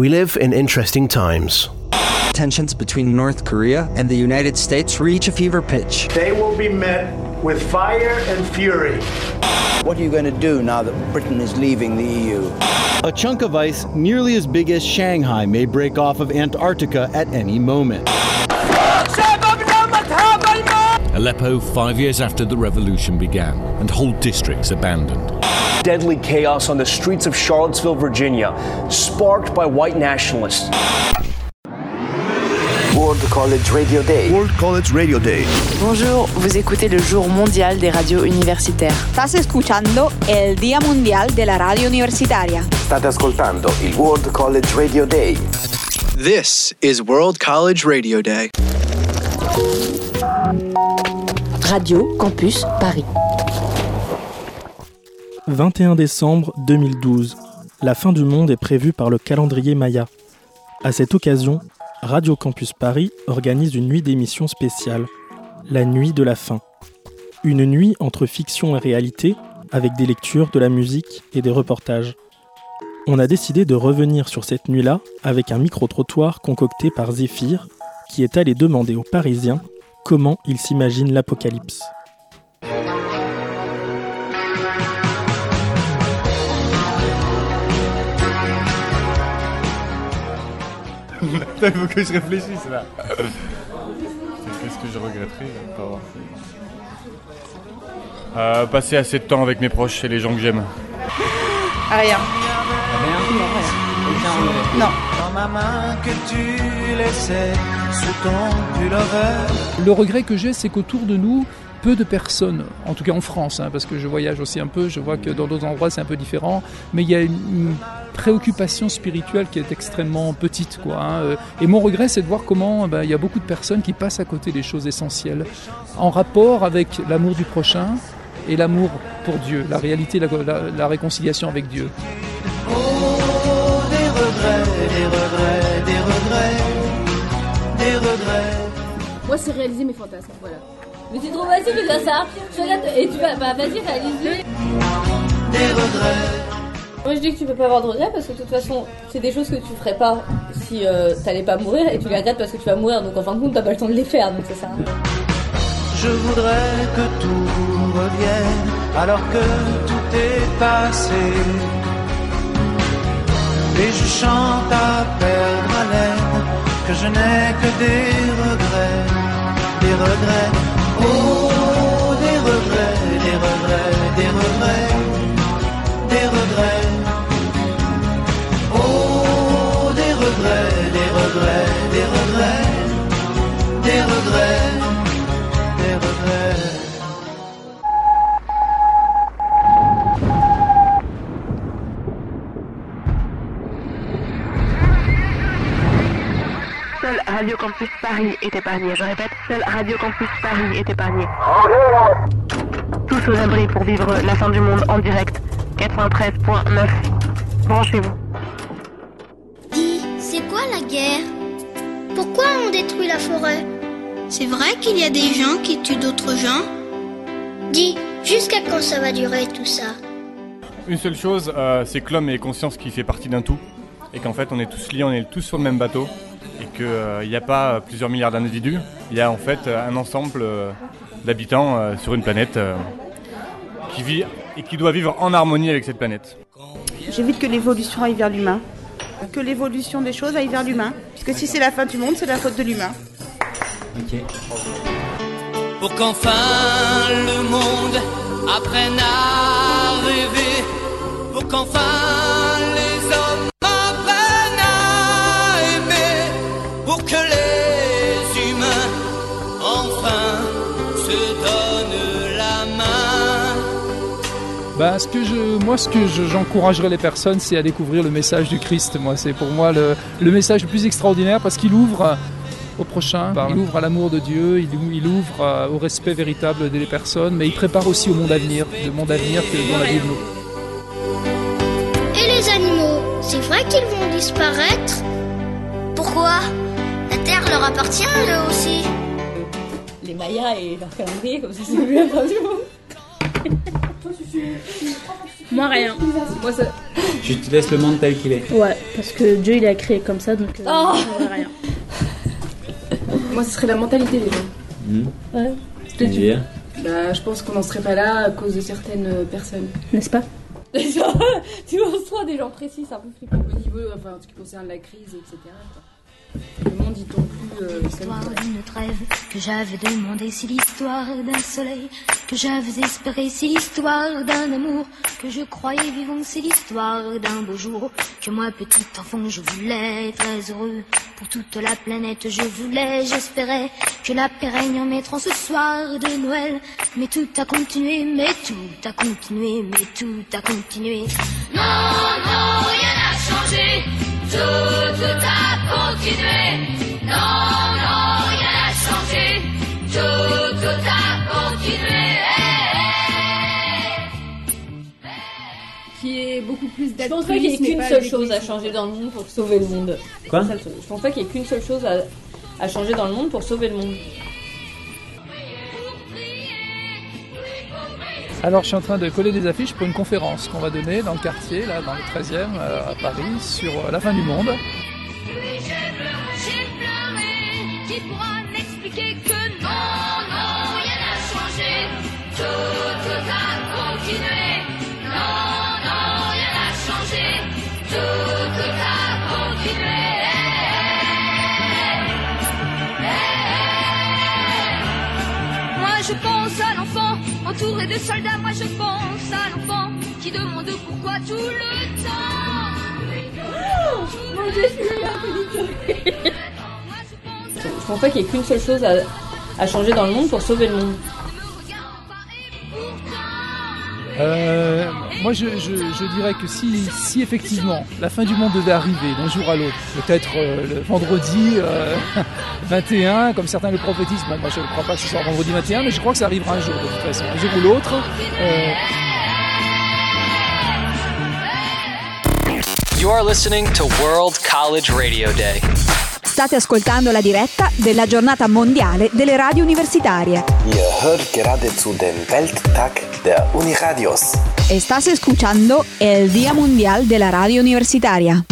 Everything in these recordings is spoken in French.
We live in interesting times. Tensions between North Korea and the United States reach a fever pitch. They will be met with fire and fury. What are you going to do now that Britain is leaving the EU? A chunk of ice nearly as big as Shanghai may break off of Antarctica at any moment. Aleppo five years after the revolution began, and whole districts abandoned. Deadly chaos on the streets of Charlottesville, Virginia, sparked by white nationalists. World College Radio Day. World College Radio Day. Bonjour, vous écoutez le jour mondial des radios universitaires. Estás escuchando el Día Mundial de la Radio Universitaria. State ascoltando il World College Radio Day. This is World College Radio Day. Radio Campus Paris. 21 décembre 2012. La fin du monde est prévue par le calendrier Maya. À cette occasion, Radio Campus Paris organise une nuit d'émission spéciale, la nuit de la fin. Une nuit entre fiction et réalité, avec des lectures, de la musique et des reportages. On a décidé de revenir sur cette nuit-là avec un micro-trottoir concocté par Zéphyr, qui est allé demander aux Parisiens comment ils s'imaginent l'apocalypse. Il faut que je réfléchisse là. Qu'est-ce que je regretterais de pas avoir fait euh, Passer assez de temps avec mes proches et les gens que j'aime. Rien. Non. Le regret que j'ai, c'est qu'autour de nous, peu de personnes, en tout cas en France, hein, parce que je voyage aussi un peu, je vois que dans d'autres endroits c'est un peu différent, mais il y a une, une préoccupation spirituelle qui est extrêmement petite. Quoi, hein. Et mon regret, c'est de voir comment ben, il y a beaucoup de personnes qui passent à côté des choses essentielles, en rapport avec l'amour du prochain et l'amour pour Dieu, la réalité, la, la, la réconciliation avec Dieu. Oh, des regrets, des regrets, des regrets, des regrets. Moi, c'est réaliser mes fantasmes, voilà. Mais c'est trop facile de faire ça. Je regarde et tu vas, bah vas-y, réalise-le. Des regrets. Moi, je dis que tu peux pas avoir de regrets parce que de toute façon, c'est des choses que tu ferais pas si euh, t'allais pas mourir et tu les regrettes parce que tu vas mourir. Donc en fin de compte, t'as pas le temps de les faire, donc c'est ça. Je voudrais que tout revienne alors que tout est passé. Et je chante à perdre haleine que je n'ai que des regrets, des regrets. Oh, des regrets, des regrets, des regrets, des regrets. Oh, des regrets, des regrets, des regrets, des regrets, Seul Radio Campus Paris est épargné. Je répète, seul Radio Campus Paris est épargné. Tous aux abris pour vivre la fin du monde en direct. 93.9. Branchez-vous. Dis, c'est quoi la guerre? Pourquoi on détruit la forêt? C'est vrai qu'il y a des gens qui tuent d'autres gens Dis, jusqu'à quand ça va durer tout ça? Une seule chose, euh, c'est que l'homme ait conscience qu'il fait partie d'un tout et qu'en fait on est tous liés, on est tous sur le même bateau et qu'il n'y a pas euh, plusieurs milliards d'individus, il y a en fait euh, un ensemble euh, d'habitants euh, sur une planète euh, qui vit et qui doit vivre en harmonie avec cette planète. J'évite que l'évolution aille vers l'humain. Que l'évolution des choses aille vers l'humain. Puisque si c'est la fin du monde, c'est la faute de l'humain. Ok. Pour qu'enfin le monde apprenne à rêver. Pour qu'enfin les Bah, ce que je, moi, ce que je- j'encouragerais les personnes, c'est à découvrir le message du Christ. Moi, c'est pour moi le, le message le plus extraordinaire parce qu'il ouvre au prochain, il ouvre à l'amour de Dieu, il, ou- il ouvre au respect véritable des personnes, mais il prépare aussi au monde à venir, le monde à venir que dans la Bible. Et les animaux, c'est vrai qu'ils vont disparaître Pourquoi? La Terre leur appartient, eux aussi. Les Mayas et leur calendrier, comme ça, c'est fin du monde. Moi rien. Moi ça. Je te laisse le monde tel qu'il est. Ouais, parce que Dieu il a créé comme ça donc euh, Oh. moi, rien. Moi, ce serait la mentalité des gens. Hmm. Ouais. C'est-à-dire Bah, je pense qu'on n'en serait pas là à cause de certaines euh, personnes. N'est-ce pas tu reçois des gens précis, c'est un peu flippant. Au niveau, enfin, en ce qui concerne la crise, etc. quoi. Le monde, il tombe plus. euh, L'histoire d'une trêve que j'avais demandé, c'est l'histoire d'un soleil que j'avais espéré, c'est l'histoire d'un amour que je croyais vivant, c'est l'histoire d'un beau jour que moi, petit enfant, je voulais très heureux pour toute la planète, je voulais, j'espérais que la paix règne en mettant ce soir de Noël, mais tout a continué, mais tout a continué, mais tout a continué. Non, non, rien n'a changé. Tout, tout a continué. Non, non, rien n'a changé. Tout, tout a continué. Qui est beaucoup plus Je pense pas qu'il y ait qu'une seule chose à changer dans le monde pour sauver le monde. Quoi? Je pense pas qu'il y ait qu'une seule chose à, à changer dans le monde pour sauver le monde. Alors je suis en train de coller des affiches pour une conférence qu'on va donner dans le quartier, là dans le 13e euh, à Paris, sur euh, la fin du monde. Je pense entouré de soldats, moi je pense à l'enfant qui demande pourquoi tout le temps. Mon dieu, je Je pense pas qu'il y ait qu'une seule chose à, à changer dans le monde pour sauver le monde. Euh, moi je, dirais que si, effectivement la fin du monde devait arriver d'un jour à l'autre, peut-être euh, le vendredi euh, 21, comme certains le prophétisent, moi je ne crois pas que ce soit vendredi 21, mais je crois que ça arrivera un jour de toute façon, un jour ou l'autre. euh, World College Radio Day. State ascoltando la diretta della giornata mondiale delle radio universitarie. Ihr hört gerade zu dem Welttag der Uniradios. Estás escuchando el Día Mundial de la Radio Universitaria.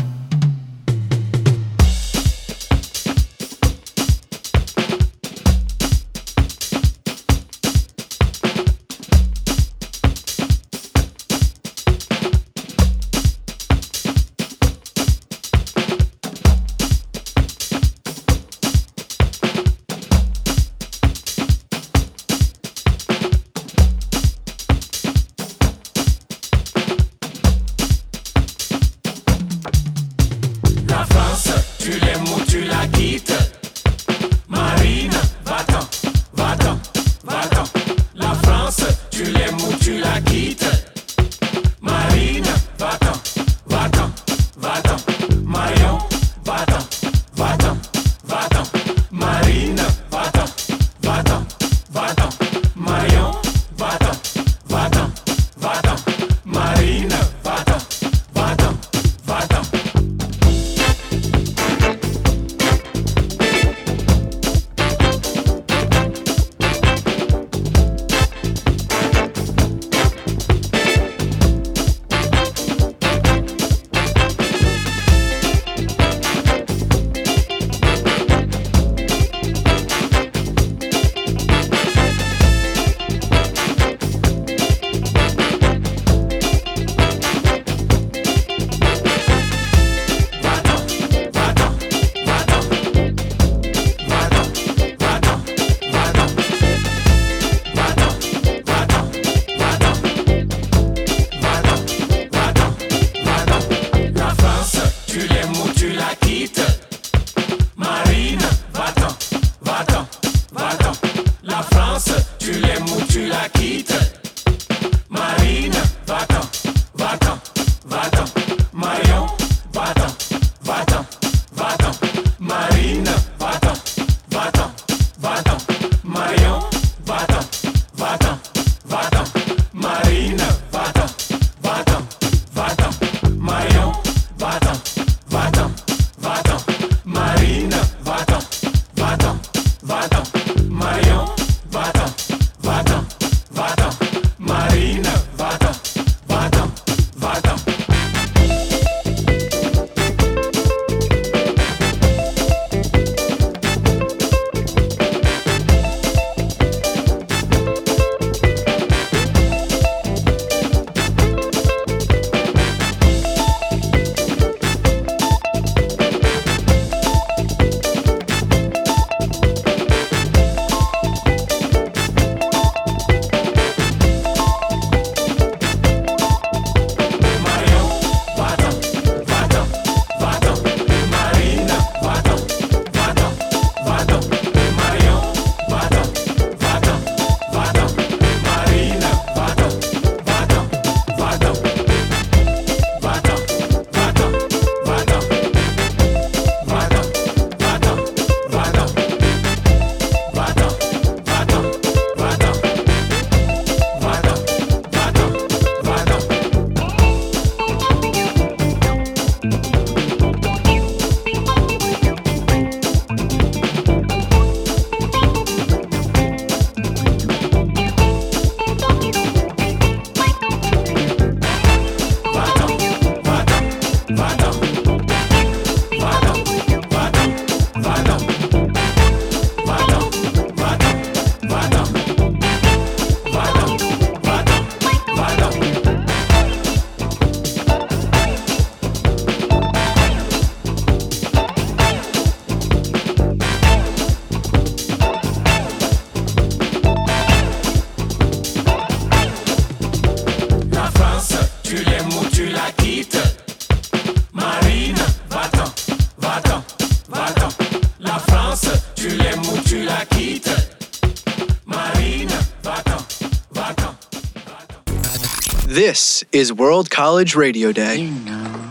Is World College Radio Day. You know,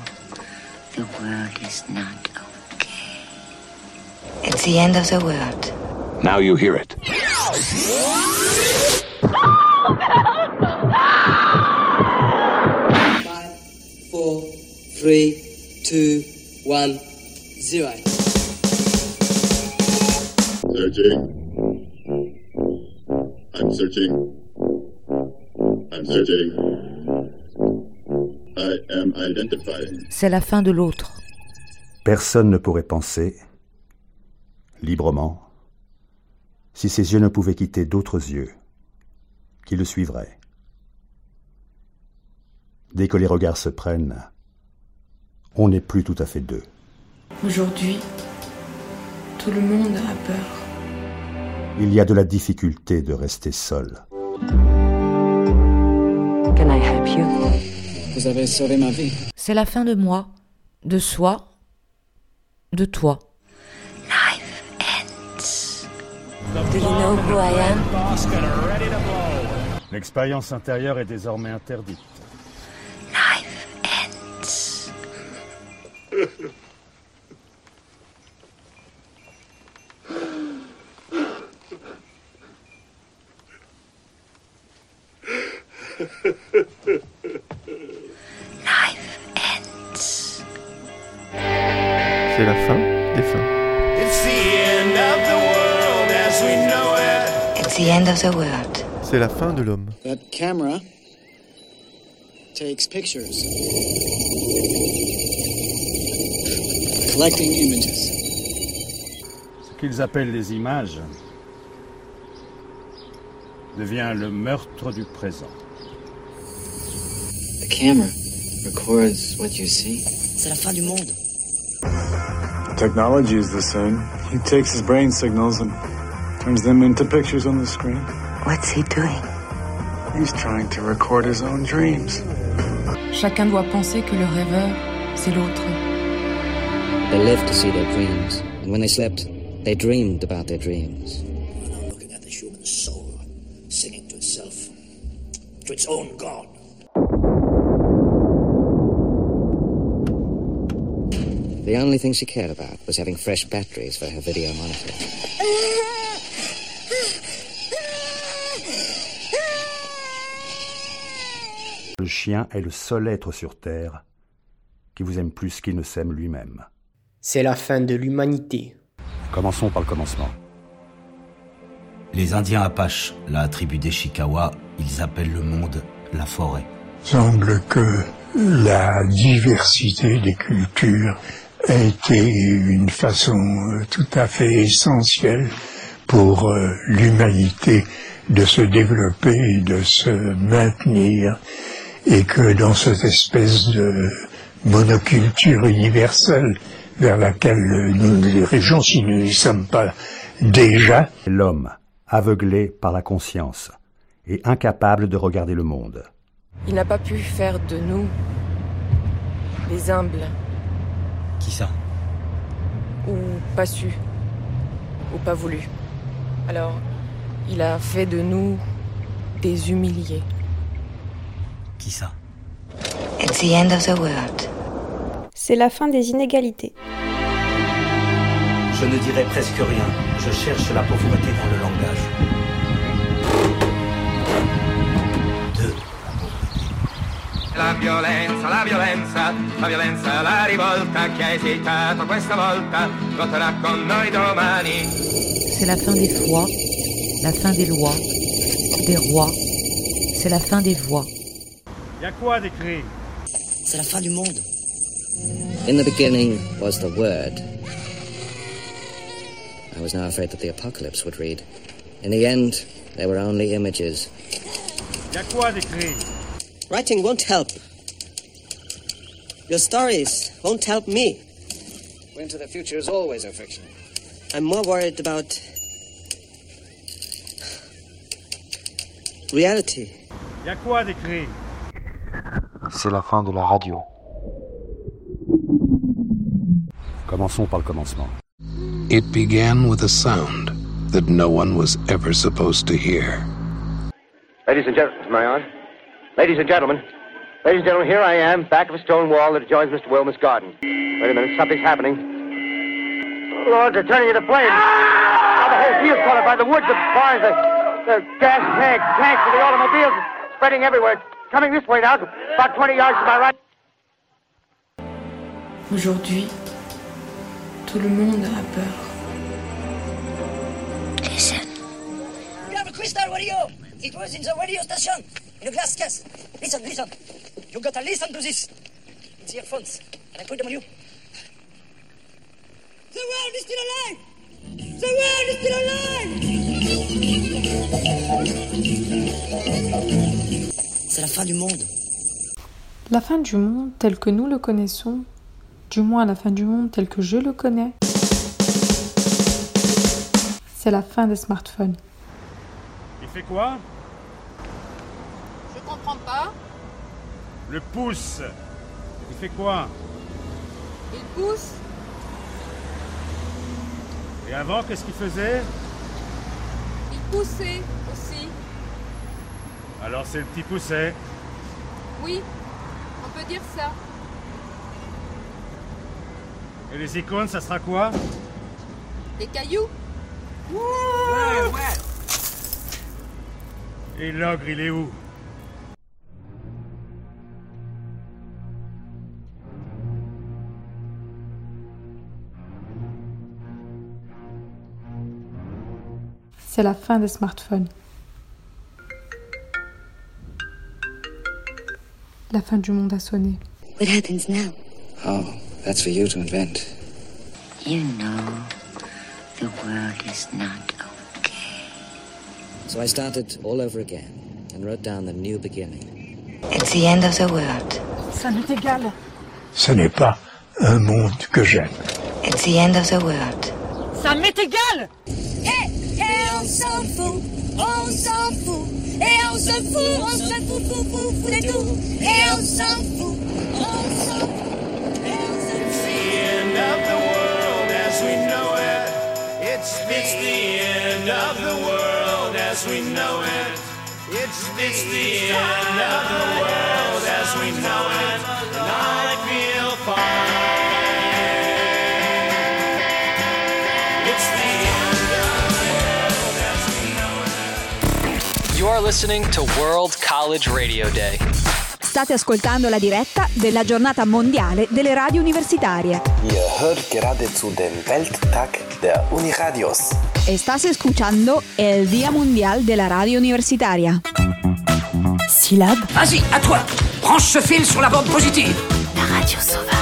the world is not okay. It's the end of the world. Now you hear it. C'est la fin de l'autre. Personne ne pourrait penser, librement, si ses yeux ne pouvaient quitter d'autres yeux, qui le suivraient. Dès que les regards se prennent, on n'est plus tout à fait deux. Aujourd'hui, tout le monde a peur. Il y a de la difficulté de rester seul. Can I help you? Vous avez sauvé ma vie. C'est la fin de moi, de soi, de toi. Do you know who I am? L'expérience intérieure est désormais interdite. C'est la fin de l'homme. That camera takes pictures. Collecting images. Ce qu'ils appellent les images devient le meurtre du présent. The camera records what you see. C'est la fin du monde. Technology is the same. He takes his brain signals and turns them into pictures on the screen. What's he doing? He's trying to record his own dreams. Chacun doit penser que le rêveur, c'est l'autre. They lived to see their dreams, and when they slept, they dreamed about their dreams. I'm Looking at the human soul, singing to itself, to its own God. The only thing she cared about was having fresh batteries for her video monitor. Eh? Le chien est le seul être sur Terre qui vous aime plus qu'il ne s'aime lui-même. C'est la fin de l'humanité. Commençons par le commencement. Les Indiens Apaches, la tribu des Chickawa, ils appellent le monde la forêt. semble que la diversité des cultures a été une façon euh, tout à fait essentielle pour euh, l'humanité de se développer et de se maintenir et que dans cette espèce de monoculture universelle vers laquelle nous nous dirigeons, si nous n'y sommes pas déjà, L'homme, aveuglé par la conscience et incapable de regarder le monde. Il n'a pas pu faire de nous des humbles, Qui ça? Ou pas su, ou pas voulu. Alors, il a fait de nous des humiliés. Qui ça It's the end of the world. C'est la fin des inégalités. Je ne dirai presque rien. Je cherche la pauvreté dans le langage. La violenza, la violenza, la violenza, la rivolta chi ha esitato questa volta voterà con noi domani. C'est la fin des fois, la fin des lois, des rois. C'est la fin des voix. Y a quoi d'écrit C'est la fin du monde. In the beginning was the Word. I was now afraid that the apocalypse would read. In the end, there were only images. Y a quoi d'écrit Writing won't help. Your stories won't help me. Into the future is always a fiction. I'm more worried about reality. Y a quoi d'écrit C'est la fin de la radio. Commençons par le commencement. It began with a sound that no one was ever supposed to hear. Ladies and gentlemen, am I on? Ladies and gentlemen, ladies and gentlemen, here I am, back of a stone wall that adjoins Mr. Wilmer's garden. Wait a minute, something's happening. Lord, they're turning into flames. Ah! Now the whole field's caught up by the woods, the barns, the, the gas tanks, tanks of the automobiles, it's spreading everywhere. Coming this way now, about 20 yards to my right. Aujourd'hui, tout le monde a peur. Listen. We have a crystal radio. It was in the radio station, in a glass case. Listen, listen. You gotta listen to this. It's earphones. Can I put them on you? The world is still alive! The world is still alive! C'est la fin du monde. La fin du monde tel que nous le connaissons, du moins la fin du monde tel que je le connais, c'est la fin des smartphones. Il fait quoi? Je comprends pas. Le pouce. Il fait quoi? Il pousse. Et avant, qu'est-ce qu'il faisait? Il poussait. Alors c'est le petit pousset. Oui, on peut dire ça. Et les icônes, ça sera quoi? Des cailloux. Ouais, ouais. Et l'ogre, il est où? C'est la fin des smartphones. La fin du monde a sonné. What happens now? Oh, that's for you to invent. You know the world is not okay. So I started all over again and wrote down the new beginning. It's the end of the world. Ça m'est égal. Ce n'est pas un monde que j'aime. It's the end of the world. Ça m'est égal. Hé, hé, on s'en fout, on s'en fout. Et on se fout, on se fout, fout, fout, fout de tout. Et on s'en fout, on s'en fout. It's the end of the world as we know it. It's, it's the end of the world as we know it. It's, it's the end of the world as we know it. Listening to World College Radio Day. State ascoltando la diretta della giornata mondiale delle radio universitarie. Ihr hört gerade zu dem Welttag der Uniradios. Estás escuchando el Día Mundial de la Radio Universitaria. Syllabe. Vas-y, à toi. Branche ce fil sur la bande positive. La radio sauvage.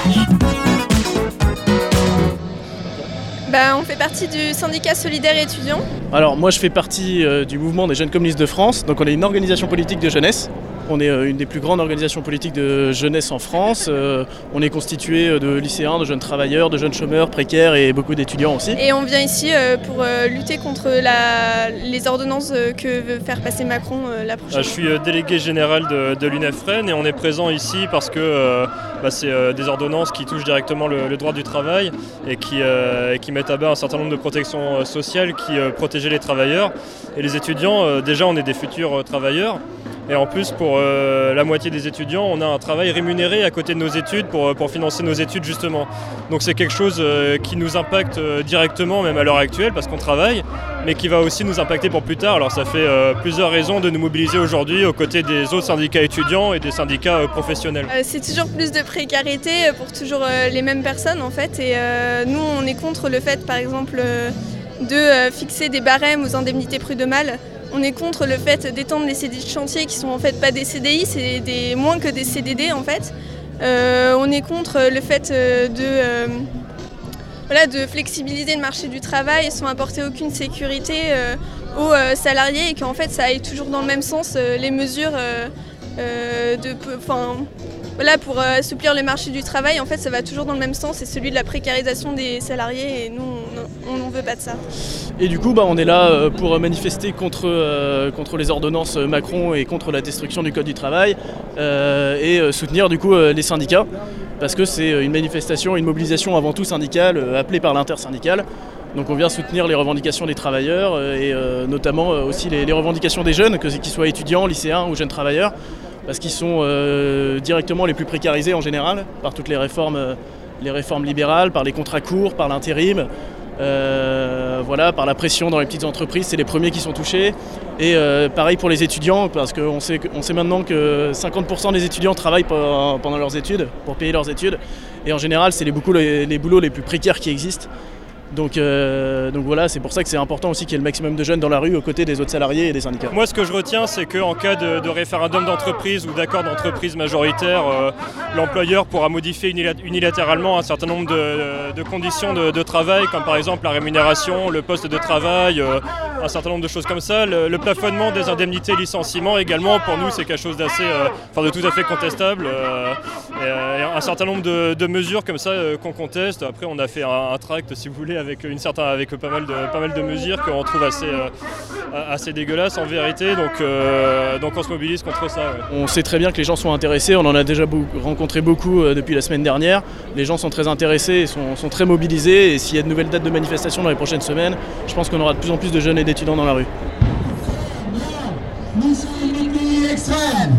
Bah, on fait partie du syndicat solidaire étudiant. Alors moi je fais partie euh, du mouvement des jeunes communistes de France, donc on est une organisation politique de jeunesse. On est euh, une des plus grandes organisations politiques de jeunesse en France. Euh, on est constitué euh, de lycéens, de jeunes travailleurs, de jeunes chômeurs précaires et beaucoup d'étudiants aussi. Et on vient ici euh, pour euh, lutter contre la- les ordonnances euh, que veut faire passer Macron euh, la prochaine Je suis euh, délégué général de, de l'UNEFREN et on est présent ici parce que euh, bah, c'est euh, des ordonnances qui touchent directement le, le droit du travail et qui, euh, et qui mettent à bas un certain nombre de protections euh, sociales qui euh, protégeaient les travailleurs. Et les étudiants, euh, déjà on est des futurs euh, travailleurs. Et en plus, pour euh, la moitié des étudiants, on a un travail rémunéré à côté de nos études pour, euh, financer nos études justement. Donc c'est quelque chose euh, qui nous impacte directement, même à l'heure actuelle, parce qu'on travaille, mais qui va aussi nous impacter pour plus tard. Alors ça fait plusieurs raisons de nous mobiliser aujourd'hui aux côtés des autres syndicats étudiants et des syndicats professionnels. C'est toujours plus de précarité pour toujours les mêmes personnes en fait. Et nous, on est contre le fait, par exemple, de fixer des barèmes aux indemnités prud'homales. On est contre le fait d'étendre les CDI de chantier qui sont en fait pas des CDI, c'est des, moins que des CDD en fait. Euh, on est contre le fait euh, de, euh, de flexibiliser le marché du travail sans apporter aucune sécurité aux salariés et qu'en fait ça aille toujours dans le même sens, les mesures de, voilà, pour euh, assouplir le marché du travail, en fait, ça va toujours dans le même sens, c'est celui de la précarisation des salariés, et nous, on n'en veut pas de ça. Et du coup, bah, on est là euh, pour manifester contre, euh, contre les ordonnances Macron et contre la destruction du Code du travail, euh, et euh, soutenir du coup euh, les syndicats, parce que c'est une manifestation, une mobilisation avant tout syndicale, euh, appelée par l'intersyndicale. Donc on vient soutenir les revendications des travailleurs euh, et euh, notamment euh, aussi les, les revendications des jeunes, que- qu'ils soient étudiants, lycéens ou jeunes travailleurs, parce qu'ils sont euh, directement les plus précarisés en général par toutes les réformes, euh, les réformes libérales, par les contrats courts, par l'intérim, euh, voilà, par la pression dans les petites entreprises, c'est les premiers qui sont touchés. Et pareil pour les étudiants, parce qu'on sait, on sait maintenant que 50% des étudiants travaillent pe- pendant leurs études, pour payer leurs études. Et en général, c'est les, beaucoup les boulots les plus précaires qui existent. Donc, euh, donc voilà, c'est pour ça que c'est important aussi qu'il y ait le maximum de jeunes dans la rue aux côtés des autres salariés et des syndicats. Moi, ce que je retiens, c'est qu'en cas de, référendum d'entreprise ou d'accord d'entreprise majoritaire, euh, l'employeur pourra modifier unila- unilatéralement un certain nombre de, conditions de, travail, comme par exemple la rémunération, le poste de travail, euh, un certain nombre de choses comme ça. Le, plafonnement des indemnités licenciement également, pour nous, c'est quelque chose d'assez, enfin de tout à fait contestable. et, et un certain nombre de, mesures comme ça qu'on conteste. Après, on a fait un, un tract, si vous voulez, avec une certaine, avec pas mal de, pas mal de mesures qu'on trouve assez, euh, assez dégueulasses en vérité. Donc, euh, donc on se mobilise contre ça. ouais. On sait très bien que les gens sont intéressés, on en a déjà beaucoup- rencontré beaucoup euh, depuis la semaine dernière. Les gens sont très intéressés et sont, sont très mobilisés. Et s'il y a de nouvelles dates de manifestation dans les prochaines semaines, je pense qu'on aura de plus en plus de jeunes et d'étudiants dans la rue. Extrême,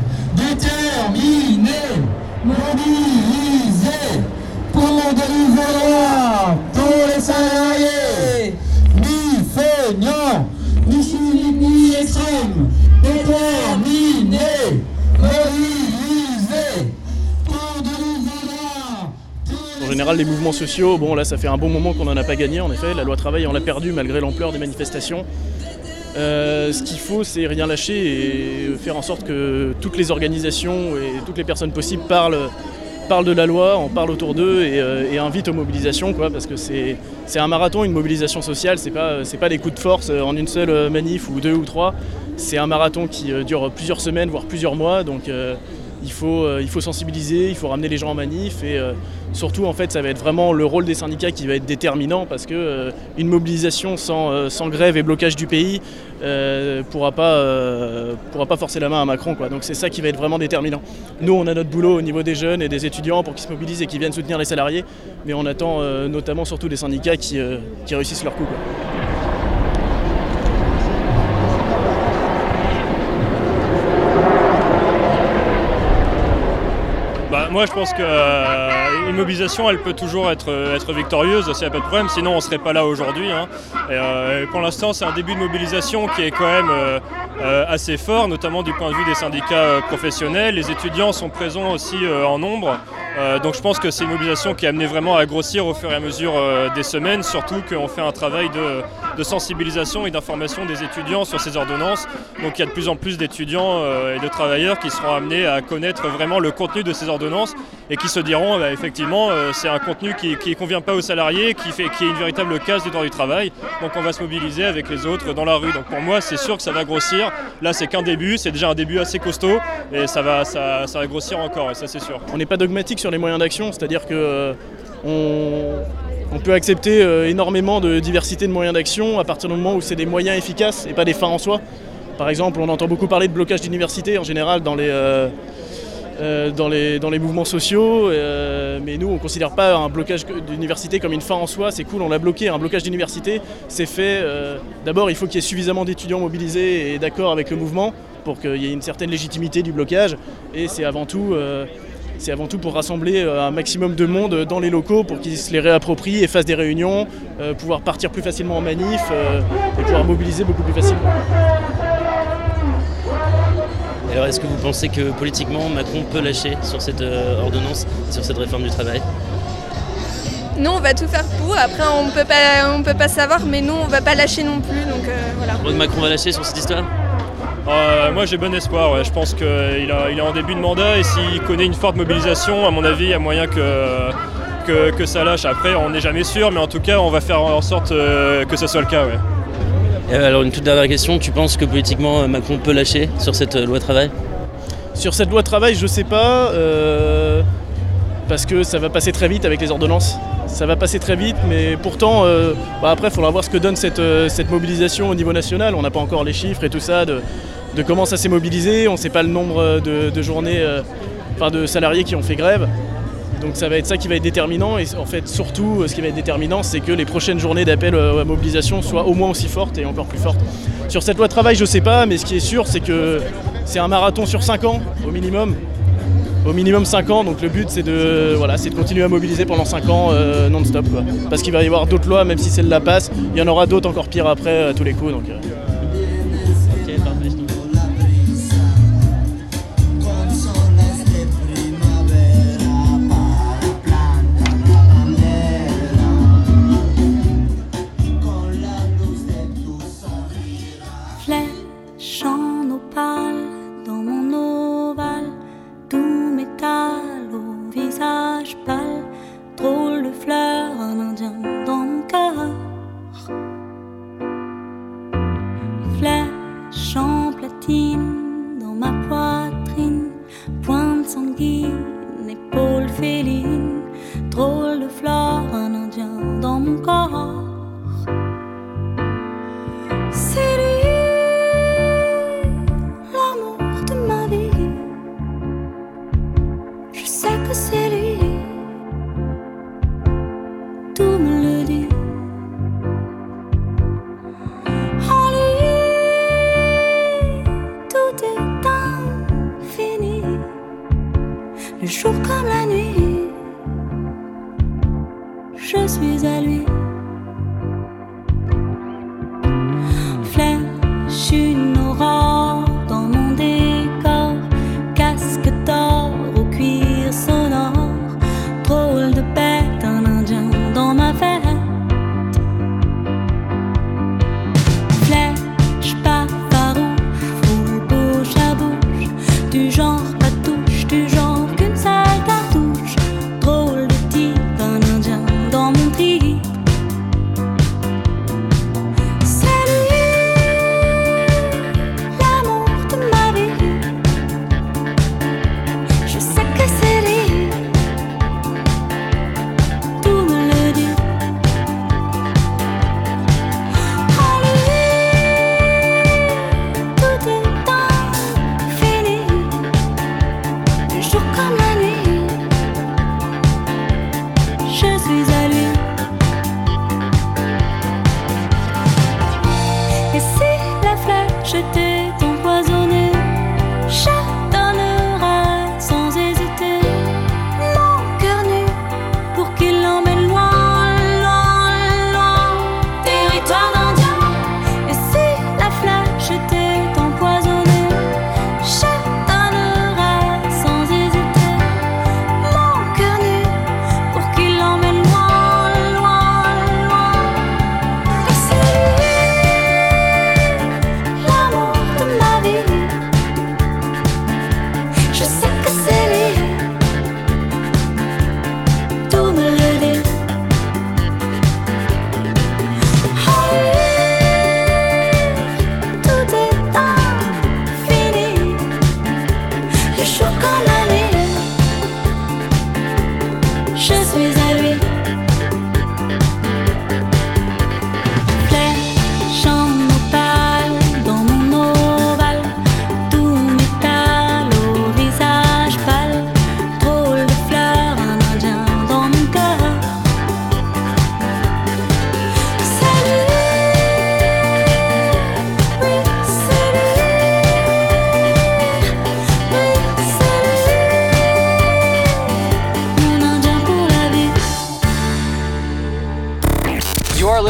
En général, les mouvements sociaux, bon là ça fait un bon moment qu'on n'en a pas gagné en effet. La loi travail on l'a perdu malgré l'ampleur des manifestations. Euh, ce qu'il faut, c'est rien lâcher et faire en sorte que toutes les organisations et toutes les personnes possibles parlent, parlent de la loi, en parlent autour d'eux et, euh, et invitent aux mobilisations, quoi, parce que c'est un marathon, une mobilisation sociale, c'est pas, pas des coups de force euh, en une seule euh, manif ou deux ou trois. C'est un marathon qui euh, dure plusieurs semaines, voire plusieurs mois, donc il faut, euh, il faut sensibiliser, il faut ramener les gens en manif et euh, surtout en fait ça va être vraiment le rôle des syndicats qui va être déterminant parce que euh, une mobilisation sans, grève et blocage du pays euh, pourra, pas, pourra pas forcer la main à Macron quoi. Donc c'est ça qui va être vraiment déterminant. Nous on a notre boulot au niveau des jeunes et des étudiants pour qu'ils se mobilisent et qu'ils viennent soutenir les salariés, mais on attend notamment surtout des syndicats qui, réussissent leur coup. Moi, je pense qu'une mobilisation, elle peut toujours être, victorieuse, ça n'y a pas de problème, sinon on ne serait pas là aujourd'hui. hein. Euh, et pour l'instant, c'est un début de mobilisation qui est quand même euh, euh, assez fort, notamment du point de vue des syndicats euh, professionnels. Les étudiants sont présents aussi euh, en nombre. Euh, donc je pense que c'est une mobilisation qui est amenée vraiment à grossir au fur et à mesure euh, des semaines, surtout qu'on fait un travail de, de sensibilisation et d'information des étudiants sur ces ordonnances. Donc il y a de plus en plus d'étudiants euh, et de travailleurs qui seront amenés à connaître vraiment le contenu de ces ordonnances et qui se diront bah, effectivement euh, c'est un contenu qui ne convient pas aux salariés, qui, fait, qui est une véritable casse du droit du travail. Donc on va se mobiliser avec les autres dans la rue. Donc pour moi c'est sûr que ça va grossir. Là c'est qu'un début, c'est déjà un début assez costaud et ça va, ça, va grossir encore et ça c'est sûr. On n'est pas dogmatique sur les moyens d'action, c'est-à-dire que euh, on, peut accepter euh, énormément de diversité de moyens d'action à partir du moment où c'est des moyens efficaces et pas des fins en soi. Par exemple, on entend beaucoup parler de blocage d'université en général dans les, euh, dans les, dans les mouvements sociaux, euh, mais nous on ne considère pas un blocage d'université comme une fin en soi, c'est cool, on l'a bloqué. Un blocage d'université, c'est fait. euh, D'abord, il faut qu'il y ait suffisamment d'étudiants mobilisés et d'accord avec le mouvement pour qu'il y ait une certaine légitimité du blocage, et c'est avant tout. c'est avant tout pour rassembler un maximum de monde dans les locaux pour qu'ils se les réapproprient et fassent des réunions, pouvoir partir plus facilement en manif et pouvoir mobiliser beaucoup plus facilement. Alors est-ce que vous pensez que politiquement Macron peut lâcher sur cette euh, ordonnance, sur cette réforme du travail? Nous, on va tout faire pour. Après, on peut pas, on peut pas savoir, mais nous, on va pas lâcher non plus. Donc euh, voilà. Macron va lâcher sur cette histoire? Euh, moi j'ai bon espoir, ouais. je pense qu'il il est en début de mandat et s'il connaît une forte mobilisation, à mon avis, il y a moyen que, que, que ça lâche. Après, on n'est jamais sûr, mais en tout cas, on va faire en sorte que ce soit le cas. Ouais. Euh, Alors une toute dernière question, tu penses que politiquement euh, Macron peut lâcher sur cette euh, loi travail? Sur cette loi travail, je sais pas, parce que ça va passer très vite avec les ordonnances. Ça va passer très vite, mais pourtant, bah après, il faudra voir ce que donne cette, cette mobilisation au niveau national. On n'a pas encore les chiffres et tout ça de, de comment ça s'est mobilisé. On ne sait pas le nombre de, de journées, enfin de salariés qui ont fait grève. Donc ça va être ça qui va être déterminant. Et en fait, surtout, euh, ce qui va être déterminant, c'est que les prochaines journées d'appel euh, à mobilisation soient au moins aussi fortes et encore plus fortes. Sur cette loi de travail, je sais pas, mais ce qui est sûr, c'est que c'est un marathon sur 5 ans au minimum. Au minimum 5 ans, donc le but c'est de, voilà, de continuer à mobiliser pendant 5 ans euh, non-stop. Parce qu'il va y avoir d'autres lois, même si celle-là passe, il y en aura d'autres encore pires après à tous les coups. Donc.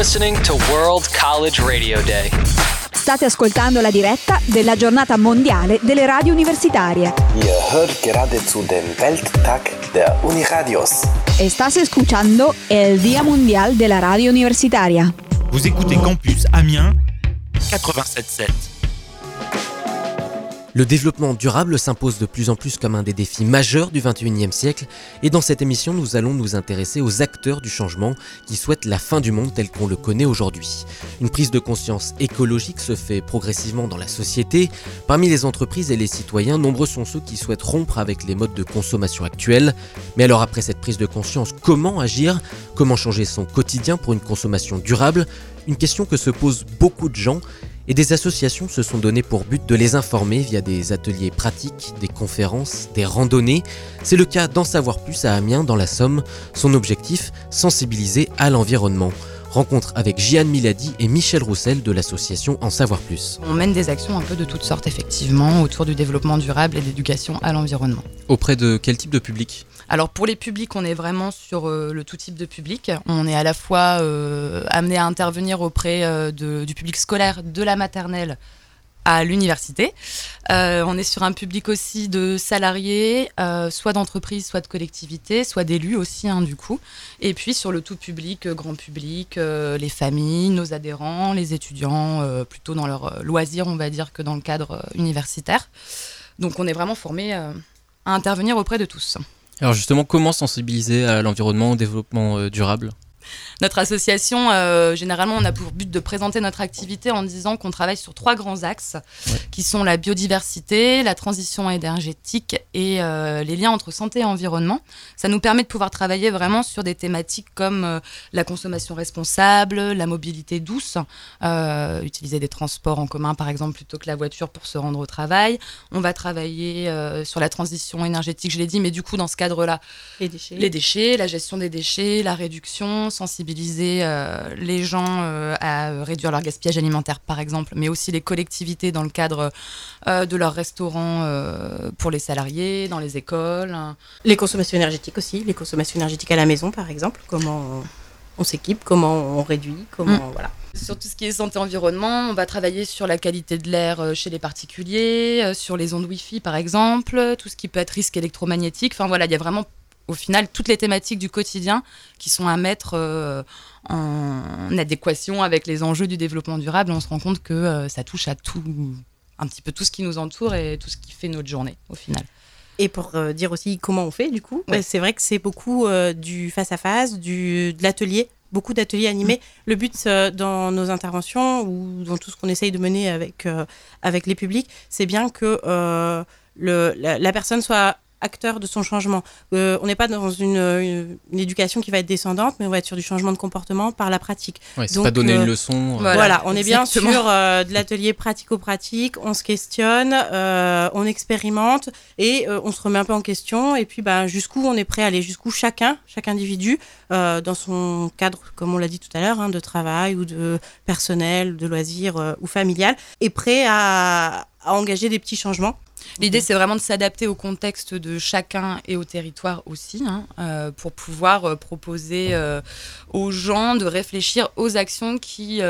Listening to World College Radio Day. State ascoltando la diretta della giornata mondiale delle radio universitarie. Ihr hört gerade zu dem Welttag der Uniradios. Estás escuchando el Día Mundial de la Radio Universitaria. Vous écoutez Campus Amiens 87.7. Le développement durable s'impose de plus en plus comme un des défis majeurs du 21e siècle et dans cette émission nous allons nous intéresser aux acteurs du changement qui souhaitent la fin du monde tel qu'on le connaît aujourd'hui. Une prise de conscience écologique se fait progressivement dans la société. Parmi les entreprises et les citoyens, nombreux sont ceux qui souhaitent rompre avec les modes de consommation actuels. Mais alors après cette prise de conscience, comment agir? Comment changer son quotidien pour une consommation durable? Une question que se posent beaucoup de gens et des associations se sont données pour but de les informer via des ateliers pratiques, des conférences, des randonnées. C'est le cas d'en savoir plus à Amiens dans la Somme. Son objectif, sensibiliser à l'environnement. Rencontre avec Jeanne Miladi et Michel Roussel de l'association En Savoir Plus. On mène des actions un peu de toutes sortes effectivement autour du développement durable et d'éducation à l'environnement. Auprès de quel type de public? Alors pour les publics, on est vraiment sur euh, le tout type de public. On est à la fois euh, amené à intervenir auprès euh, de, du public scolaire de la maternelle à l'université. Euh, on est sur un public aussi de salariés, euh, soit d'entreprises, soit de collectivités, soit d'élus aussi, hein, du coup. Et puis sur le tout public, euh, grand public, les familles, nos adhérents, les étudiants, plutôt dans leur loisir, on va dire, que dans le cadre universitaire. Donc on est vraiment formé à intervenir auprès de tous. Alors justement, comment sensibiliser à l'environnement, au développement durable? Notre association, euh, généralement, on a pour but de présenter notre activité en disant qu'on travaille sur trois grands axes, qui sont la biodiversité, la transition énergétique et euh, les liens entre santé et environnement. Ça nous permet de pouvoir travailler vraiment sur des thématiques comme euh, la consommation responsable, la mobilité douce, euh, utiliser des transports en commun, par exemple, plutôt que la voiture pour se rendre au travail. On va travailler euh, sur la transition énergétique, je l'ai dit, mais du coup, dans ce cadre-là, Les déchets. les déchets, la gestion des déchets, la réduction, sensibiliser euh, les gens euh, à euh, réduire leur gaspillage alimentaire par exemple, mais aussi les collectivités dans le cadre de leurs restaurants pour les salariés, dans les écoles. Les consommations énergétiques aussi, les consommations énergétiques à la maison par exemple, comment on, s'équipe, comment on réduit, comment Mm. voilà. Sur tout ce qui est santé environnement, on va travailler sur la qualité de l'air chez les particuliers, sur les ondes Wi-Fi par exemple, tout ce qui peut être risque électromagnétique. Enfin voilà, il y a vraiment au final toutes les thématiques du quotidien qui sont à mettre euh, en adéquation avec les enjeux du développement durable. On se rend compte que euh, ça touche à tout, un petit peu tout ce qui nous entoure et tout ce qui fait notre journée au final. Et pour euh, dire aussi comment on fait, du coup, Ouais. bah, c'est vrai que c'est beaucoup du face-à-face, du, de l'atelier, beaucoup d'ateliers animés. Le but dans nos interventions ou dans tout ce qu'on essaye de mener avec, avec les publics, c'est bien que le, la, la personne soit acteur de son changement. Euh, on n'est pas dans une, une, une éducation qui va être descendante, mais on va être sur du changement de comportement par la pratique. Ouais, c'est Donc, pas donner euh, une leçon. euh. Voilà, on est bien sur euh, de l'atelier pratico-pratique, on se questionne, euh, on expérimente et euh, on se remet un peu en question. Et puis, bah, jusqu'où on est prêt à aller, jusqu'où chacun, chaque individu, euh, dans son cadre, comme on l'a dit tout à l'heure, hein, de travail ou de personnel, de loisirs euh, ou familial, est prêt à, à engager des petits changements. L'idée, c'est vraiment de s'adapter au contexte de chacun et au territoire aussi, hein, euh, pour pouvoir euh, proposer euh, aux gens de réfléchir aux actions qui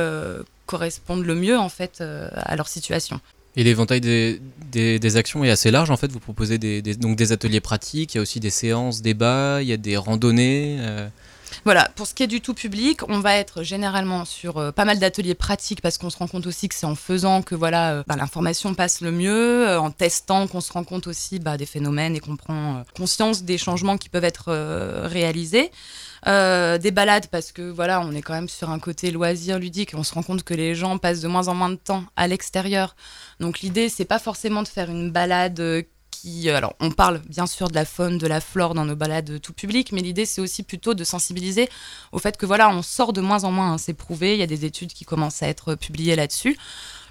correspondent le mieux en fait à leur situation. Et l'éventail des, des, des actions est assez large en fait. Vous proposez des, des- donc des ateliers pratiques, il y a aussi des séances, débats, il y a des randonnées. Voilà, pour ce qui est du tout public, on va être généralement sur euh, pas mal d'ateliers pratiques parce qu'on se rend compte aussi que c'est en faisant que voilà euh, bah, l'information passe le mieux, euh, en testant qu'on se rend compte aussi bah, des phénomènes et qu'on prend conscience des changements qui peuvent être réalisés. Des balades parce que voilà, on est quand même sur un côté loisir ludique et on se rend compte que les gens passent de moins en moins de temps à l'extérieur. Donc l'idée, c'est pas forcément de faire une balade qui, alors on parle bien sûr de la faune, de la flore dans nos balades tout public, mais l'idée c'est aussi plutôt de sensibiliser au fait que voilà, on sort de moins en moins, hein, c'est prouvé, il y a des études qui commencent à être publiées là-dessus.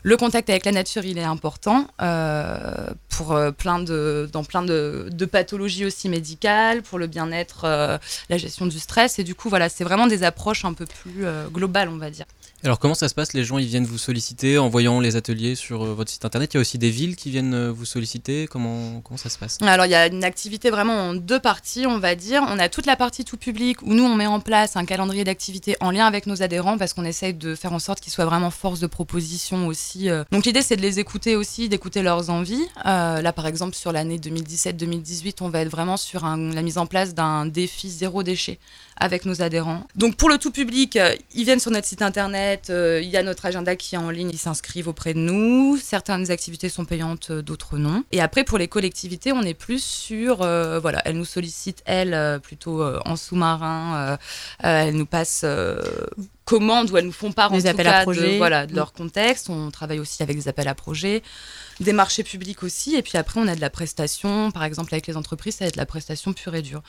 Le contact avec la nature, il est important euh, pour euh, plein de, dans plein de, de pathologies aussi médicales, pour le bien-être, euh, la gestion du stress. Et du coup, voilà, c'est vraiment des approches un peu plus euh, globales, on va dire. Alors comment ça se passe? Les gens ils viennent vous solliciter en voyant les ateliers sur euh, votre site internet? Il y a aussi des villes qui viennent euh, vous solliciter. Comment, comment ça se passe? Alors, il y a une activité vraiment en deux parties, on va dire. On a toute la partie tout public où nous, on met en place un calendrier d'activités en lien avec nos adhérents parce qu'on essaye de faire en sorte qu'ils soient vraiment force de proposition aussi euh. Donc l'idée c'est de les écouter aussi, d'écouter leurs envies. Là par exemple sur l'année 2017-2018, on va être vraiment sur la mise en place d'un défi zéro déchet avec nos adhérents. Donc pour le tout public, ils viennent sur notre site internet, euh, il y a notre agenda qui est en ligne, ils s'inscrivent auprès de nous. Certaines activités sont payantes, euh, d'autres non. Et après pour les collectivités, on est plus sur, euh, voilà, elles nous sollicitent, elles, plutôt en sous-marin, elles nous passent... euh, commande où elles nous font part en Des tout appels à cas de, voilà, de Mm. leur contexte. On travaille aussi avec des appels à projets, des marchés publics aussi. Et puis après, on a de la prestation. Par exemple, avec les entreprises, ça va être de la prestation pure et dure.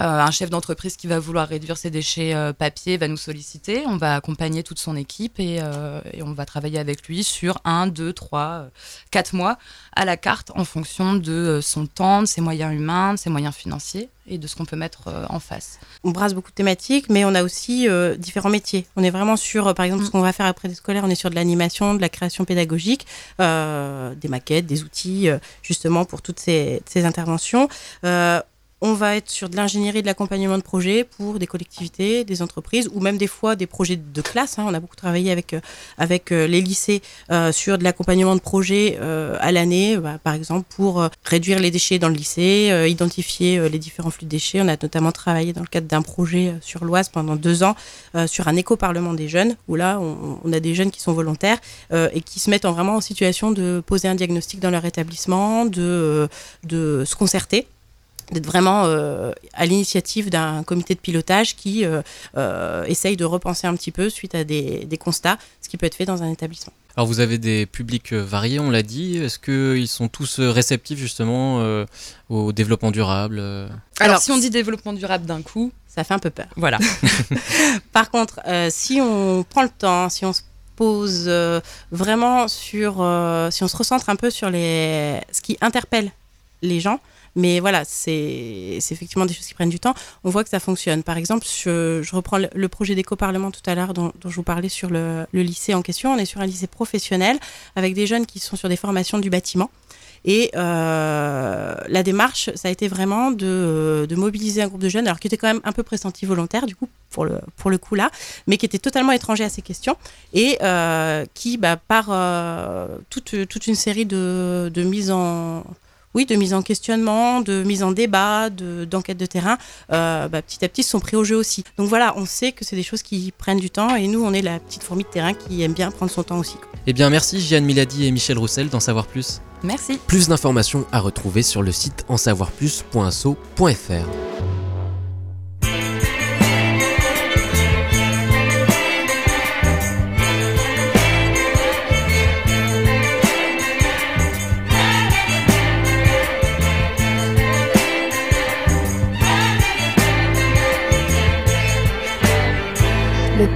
Euh, un chef d'entreprise qui va vouloir réduire ses déchets euh, papier va nous solliciter. On va accompagner toute son équipe et, euh, et on va travailler avec lui sur un, deux, trois, euh, quatre mois à la carte en fonction de son temps, de ses moyens humains, de ses moyens financiers et de ce qu'on peut mettre euh, en face. On brasse beaucoup de thématiques, mais on a aussi euh, différents métiers. On est vraiment sur, euh, par exemple, ce qu'on va faire après des scolaires, on est sur de l'animation, de la création pédagogique, euh, des maquettes, des outils, justement, pour toutes ces, ces interventions. Euh, on va être sur de l'ingénierie, de l'accompagnement de projets pour des collectivités, des entreprises ou même des fois des projets de classe. hein. On a beaucoup travaillé avec, euh, avec euh, les lycées euh, sur de l'accompagnement de projets à l'année, bah, par exemple pour réduire les déchets dans le lycée, identifier les différents flux de déchets. On a notamment travaillé dans le cadre d'un projet sur l'Oise pendant deux ans sur un éco-parlement des jeunes, où là on, a des jeunes qui sont volontaires et qui se mettent en vraiment en situation de poser un diagnostic dans leur établissement, de, de se concerter d'être vraiment euh, à l'initiative d'un comité de pilotage qui euh, euh, essaye de repenser un petit peu suite à des, des constats ce qui peut être fait dans un établissement. Alors vous avez des publics variés, on l'a dit. Est-ce qu'ils sont tous réceptifs justement euh, au développement durable euh? Alors, si on dit développement durable d'un coup, ça fait un peu peur. Voilà. Par contre, euh, si on prend le temps, si on se pose euh, vraiment sur, euh, si on se recentre un peu sur les, ce qui interpelle les gens, mais voilà, c'est effectivement des choses qui prennent du temps. On voit que ça fonctionne. Par exemple, je, reprends le, projet d'éco-parlement tout à l'heure dont, dont je vous parlais sur le, le lycée en question. On est sur un lycée professionnel avec des jeunes qui sont sur des formations du bâtiment. Et euh, la démarche, ça a été vraiment de, de mobiliser un groupe de jeunes, alors qui était quand même un peu pressenti volontaire, du coup, pour le, pour le coup là, mais qui était totalement étranger à ces questions, et euh, qui, bah, par euh, toute, toute une série de, de mises en oui, de mise en questionnement, de mise en débat, de- d'enquête de, terrain, euh, bah, petit à petit sont pris au jeu aussi. Donc voilà, on sait que c'est des choses qui prennent du temps et nous, on est la petite fourmi de terrain qui aime bien prendre son temps aussi. Eh bien merci Jeanne Milady et Michel Roussel d'en savoir plus. Merci. Plus d'informations à retrouver sur le site ensavoirplus.so.fr.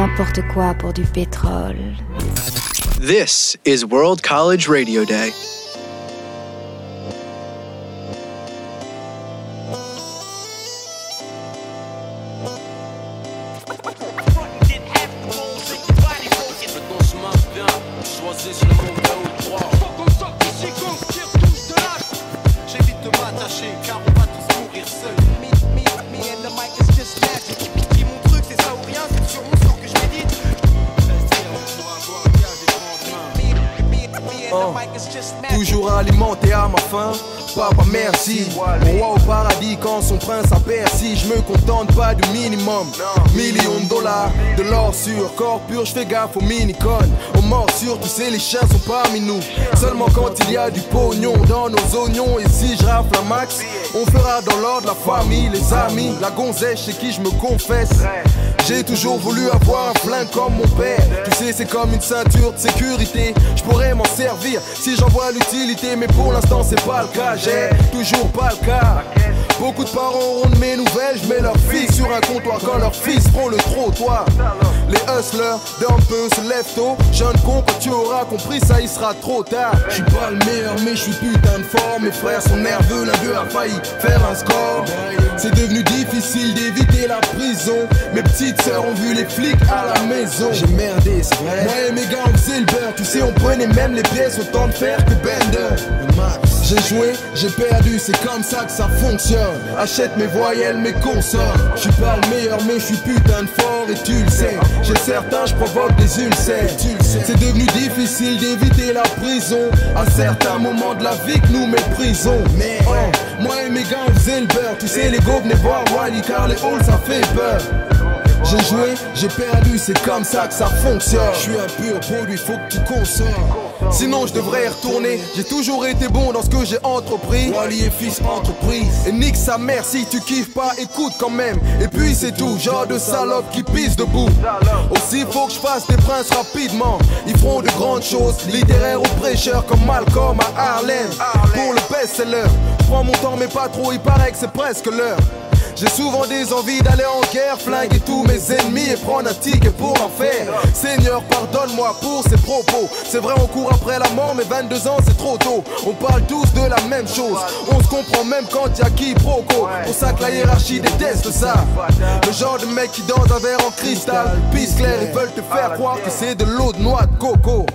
n'importe quoi pour du pétrole. This is World College Radio Day. Merci. Mon roi au paradis quand son prince a. Je me contente pas du minimum. Millions de dollars, de l'or sur corps pur, je fais gaffe aux mini-connes. Aux morsures, tu sais, les chiens sont parmi nous. Seulement quand il y a du pognon dans nos oignons. Et si je rafle un max, on fera dans l'ordre la famille, les amis, la gonzesse chez qui je me confesse. J'ai toujours voulu avoir un flingue comme mon père. Tu sais, c'est comme une ceinture de sécurité. Je pourrais m'en servir si j'en vois l'utilité, mais pour l'instant, c'est pas le cas. J'ai toujours pas le cas. Beaucoup de parents auront de mes nouvelles, je mets leur fils sur un comptoir quand leurs fils feront le trottoir. Les hustlers d'un peu se lèvent tôt. Jeune con, quand tu auras compris ça, il sera trop tard. Je suis pas le meilleur, mais je suis putain de fort. Mes frères sont nerveux, l'un d'eux a failli faire un score. C'est devenu difficile d'éviter la prison. Mes petites sœurs ont vu les flics à la maison. J'ai merdé, c'est vrai. Moi et mes gars, on faisait le beurre. Tu sais, on prenait même les pièces autant de fer que Bender. J'ai joué, j'ai perdu, c'est comme ça que ça fonctionne. Achète mes voyelles, mes consorts. Je suis pas le meilleur, mais je suis putain de fort et tu le sais. Chez certains, je provoque des ulcères. C'est devenu difficile d'éviter la prison. À certains moments de la vie que nous méprisons. Mais oh, moi et mes gars, on faisait le beurre. Tu sais, les go venaient voir Wally car les halls, ça fait peur. J'ai joué, j'ai perdu, c'est comme ça que ça fonctionne. Je suis un pur produit, faut que tu consommes. Sinon je devrais retourner. J'ai toujours été bon dans ce que j'ai entrepris. Wally et fils entreprise. Et nique sa mère si tu kiffes pas, écoute quand même. Et puis c'est tout, genre de salope qui pisse debout. Aussi faut que je fasse des princes rapidement. Ils feront de grandes choses, littéraires ou prêcheurs comme Malcolm à Harlem. Pour le best-seller, prends mon temps mais pas trop, il paraît que c'est presque l'heure. J'ai souvent des envies d'aller en guerre, flinguer tous mes ennemis et prendre un ticket pour en faire. Seigneur, pardonne-moi pour ces propos. C'est vrai, on court après la mort, mais 22 ans c'est trop tôt. On parle tous de la même chose. On se comprend même quand y a qui proco. Pour ça que la hiérarchie déteste ça. Le genre de mec qui danse un verre en cristal. Pisse clair, ils veulent te faire croire que c'est de l'eau de noix de coco.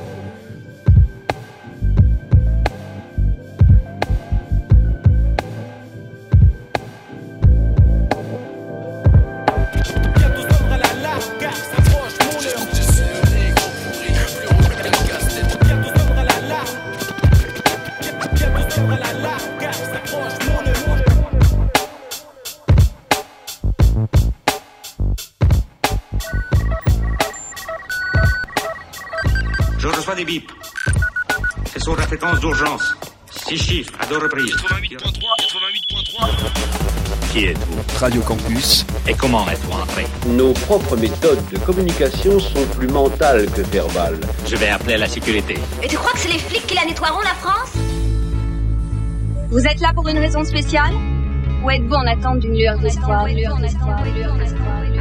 Six chiffres à deux reprises. 88.3, 88.3. Qui êtes-vous? Radio Campus. Et comment êtes-vous entré? Nos propres méthodes de communication sont plus mentales que verbales. Je vais appeler la sécurité. Et tu crois que c'est les flics qui la nettoieront, la France? Vous êtes là pour une raison spéciale? Ou êtes-vous en attente d'une lueur d'espoir?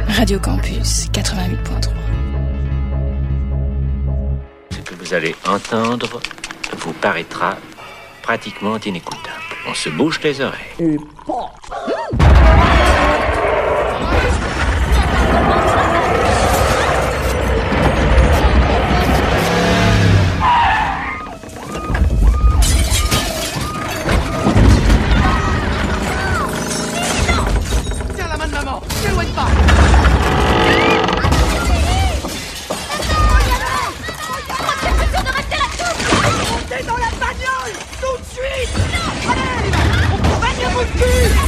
Radio Campus 88.3. Ce que vous allez entendre vous paraîtra pratiquement inécoutable. On se bouche les oreilles. On va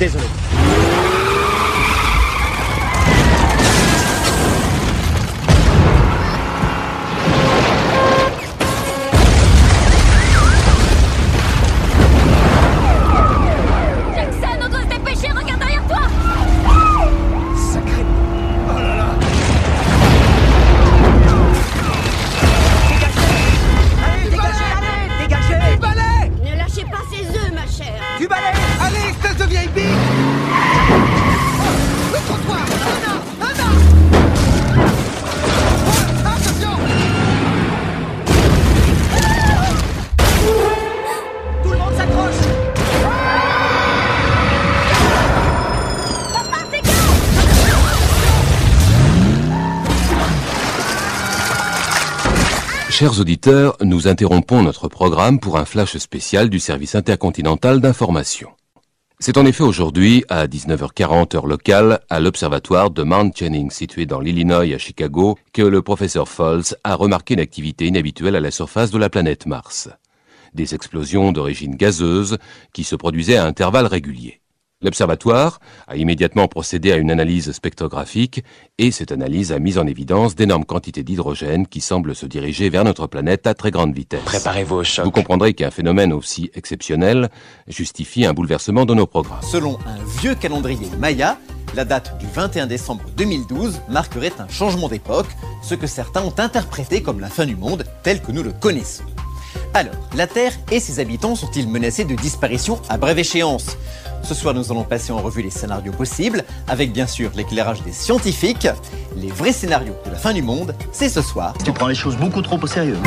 Désolé. Chers auditeurs, nous interrompons notre programme pour un flash spécial du service intercontinental d'information. C'est en effet aujourd'hui, à 19h40 heure locale, à l'observatoire de Mount Jennings, situé dans l'Illinois à Chicago, que le professeur Falls a remarqué une activité inhabituelle à la surface de la planète Mars. Des explosions d'origine gazeuse qui se produisaient à intervalles réguliers. L'observatoire a immédiatement procédé à une analyse spectrographique et cette analyse a mis en évidence d'énormes quantités d'hydrogène qui semblent se diriger vers notre planète à très grande vitesse. Préparez-vous au choc. Vous comprendrez qu'un phénomène aussi exceptionnel justifie un bouleversement de nos programmes. Selon un vieux calendrier Maya, la date du 21 décembre 2012 marquerait un changement d'époque, ce que certains ont interprété comme la fin du monde tel que nous le connaissons. Alors, la Terre et ses habitants sont-ils menacés de disparition à brève échéance? Ce soir, nous allons passer en revue les scénarios possibles, avec bien sûr l'éclairage des scientifiques. Les vrais scénarios de la fin du monde, c'est ce soir. Tu prends les choses beaucoup trop au sérieux.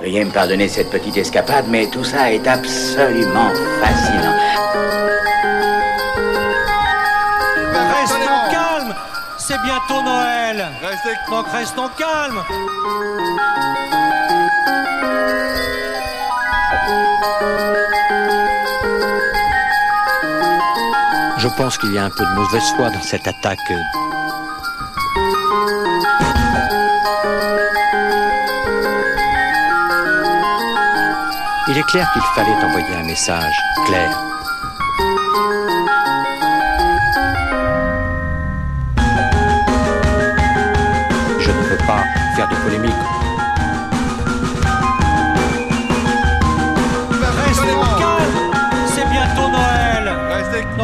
Veuillez me pardonner cette petite escapade, mais tout ça est absolument fascinant. Restons calmes C'est bientôt Noël Donc restons calmes Je pense qu'il y a un peu de mauvaise foi dans cette attaque. Il est clair qu'il fallait envoyer un message clair. Je ne peux pas faire de polémique.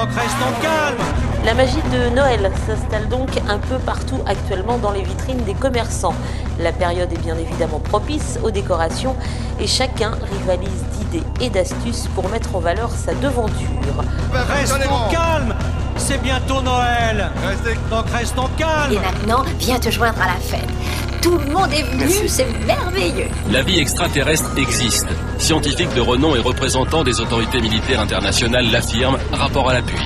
Donc restons calmes La magie de Noël s'installe donc un peu partout actuellement dans les vitrines des commerçants. La période est bien évidemment propice aux décorations et chacun rivalise d'idées et d'astuces pour mettre en valeur sa devanture. Restons calmes C'est bientôt Noël Donc restons calmes Et maintenant, viens te joindre à la fête. Tout le monde est venu, c'est merveilleux. La vie extraterrestre existe. Scientifiques de renom et représentants des autorités militaires internationales l'affirment, rapport à l'appui.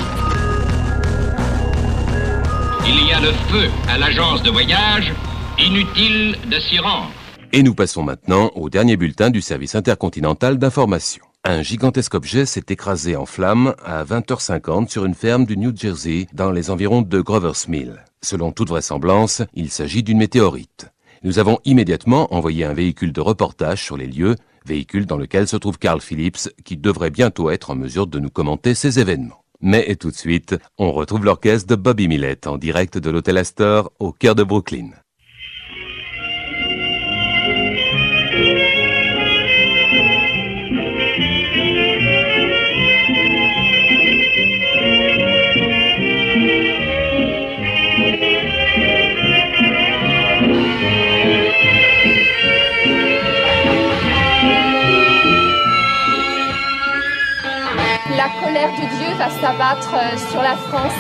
Il y a le feu à l'agence de voyage. Inutile de s'y rendre. Et nous passons maintenant au dernier bulletin du service intercontinental d'information. Un gigantesque objet s'est écrasé en flammes à 20h50 sur une ferme du New Jersey dans les environs de Grover's Mill. Selon toute vraisemblance, il s'agit d'une météorite. Nous avons immédiatement envoyé un véhicule de reportage sur les lieux, véhicule dans lequel se trouve Carl Phillips, qui devrait bientôt être en mesure de nous commenter ces événements. Mais tout de suite, on retrouve l'orchestre de Bobby Millett en direct de l'hôtel Astor au cœur de Brooklyn. Colère de Dieu va s'abattre euh, sur la France.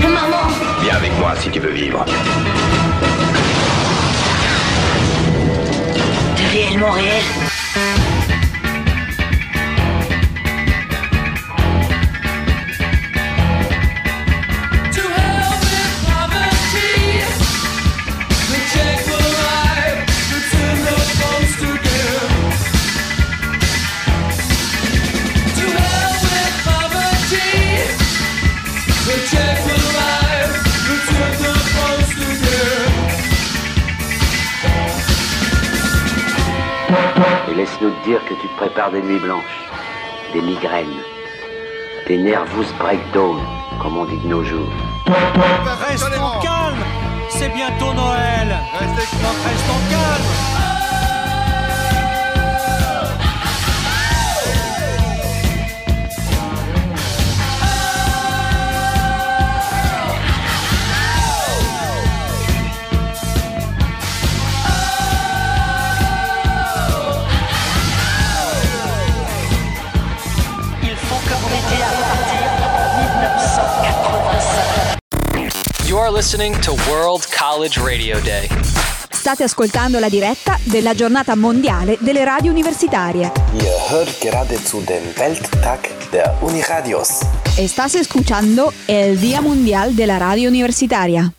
Maman Viens avec moi si tu veux vivre. T'es réellement réel? Tu te prépares des nuits blanches, des migraines, des nervous breakdown, comme on dit de nos jours. Restons calmes C'est bientôt Noël Donc restons calmes 1985. You are listening to World College Radio Day. State ascoltando la diretta della giornata mondiale delle radio universitarie. Ihr hört gerade zu dem Welttag der Uniradios. Estás escuchando el Día Mundial de la Radio Universitaria.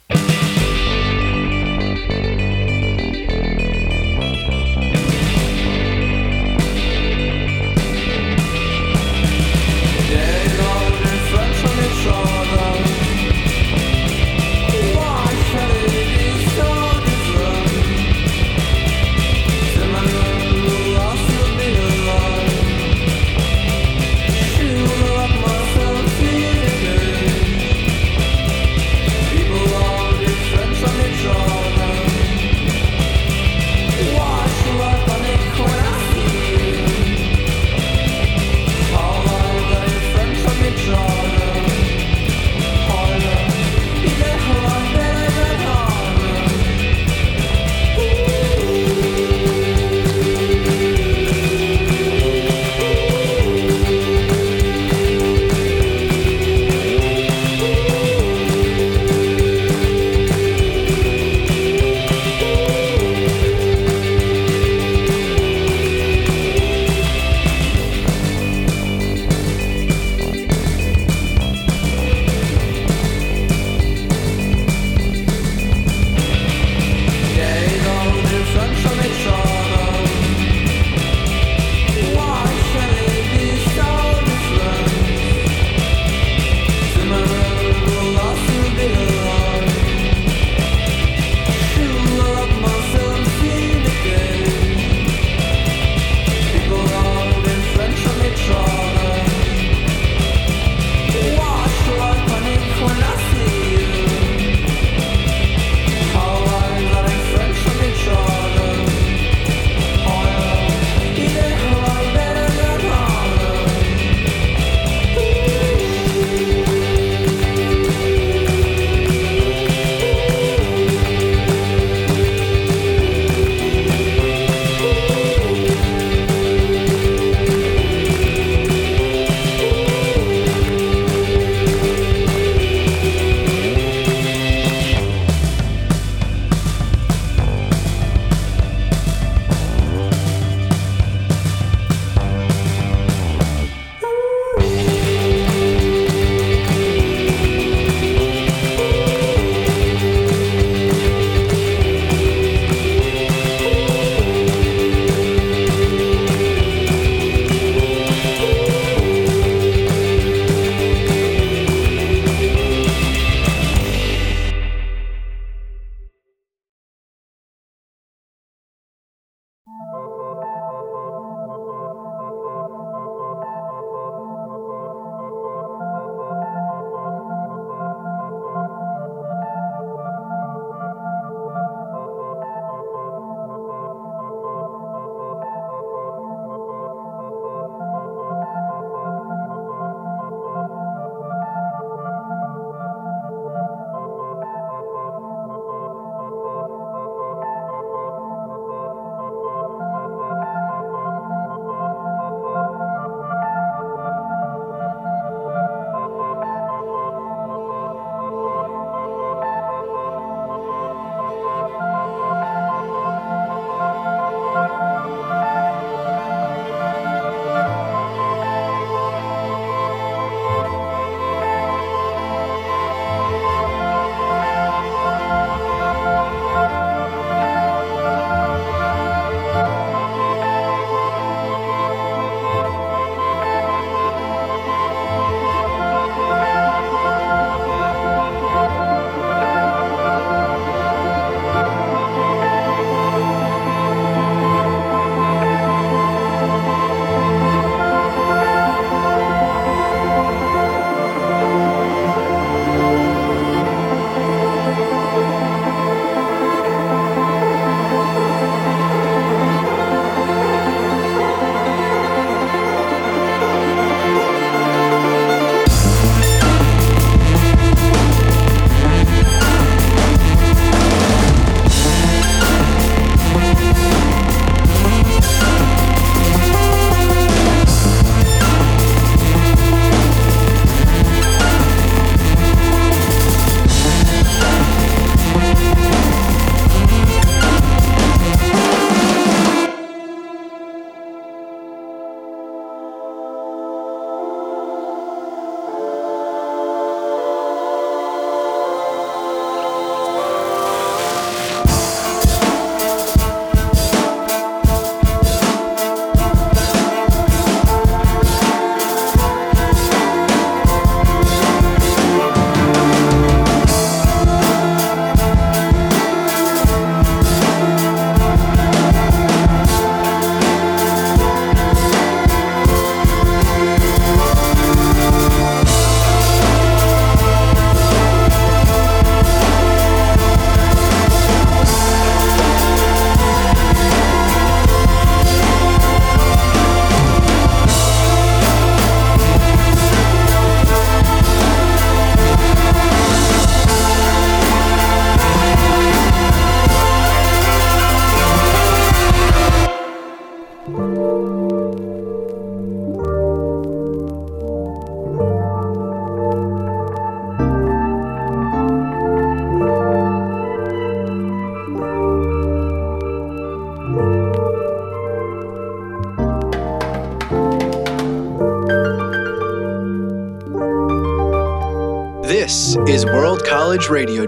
Radio.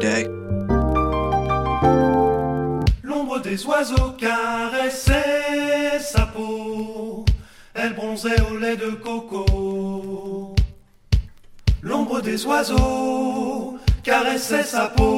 L'ombre des oiseaux caressait sa peau, elle bronzait au lait de coco. L'ombre des oiseaux caressait sa peau,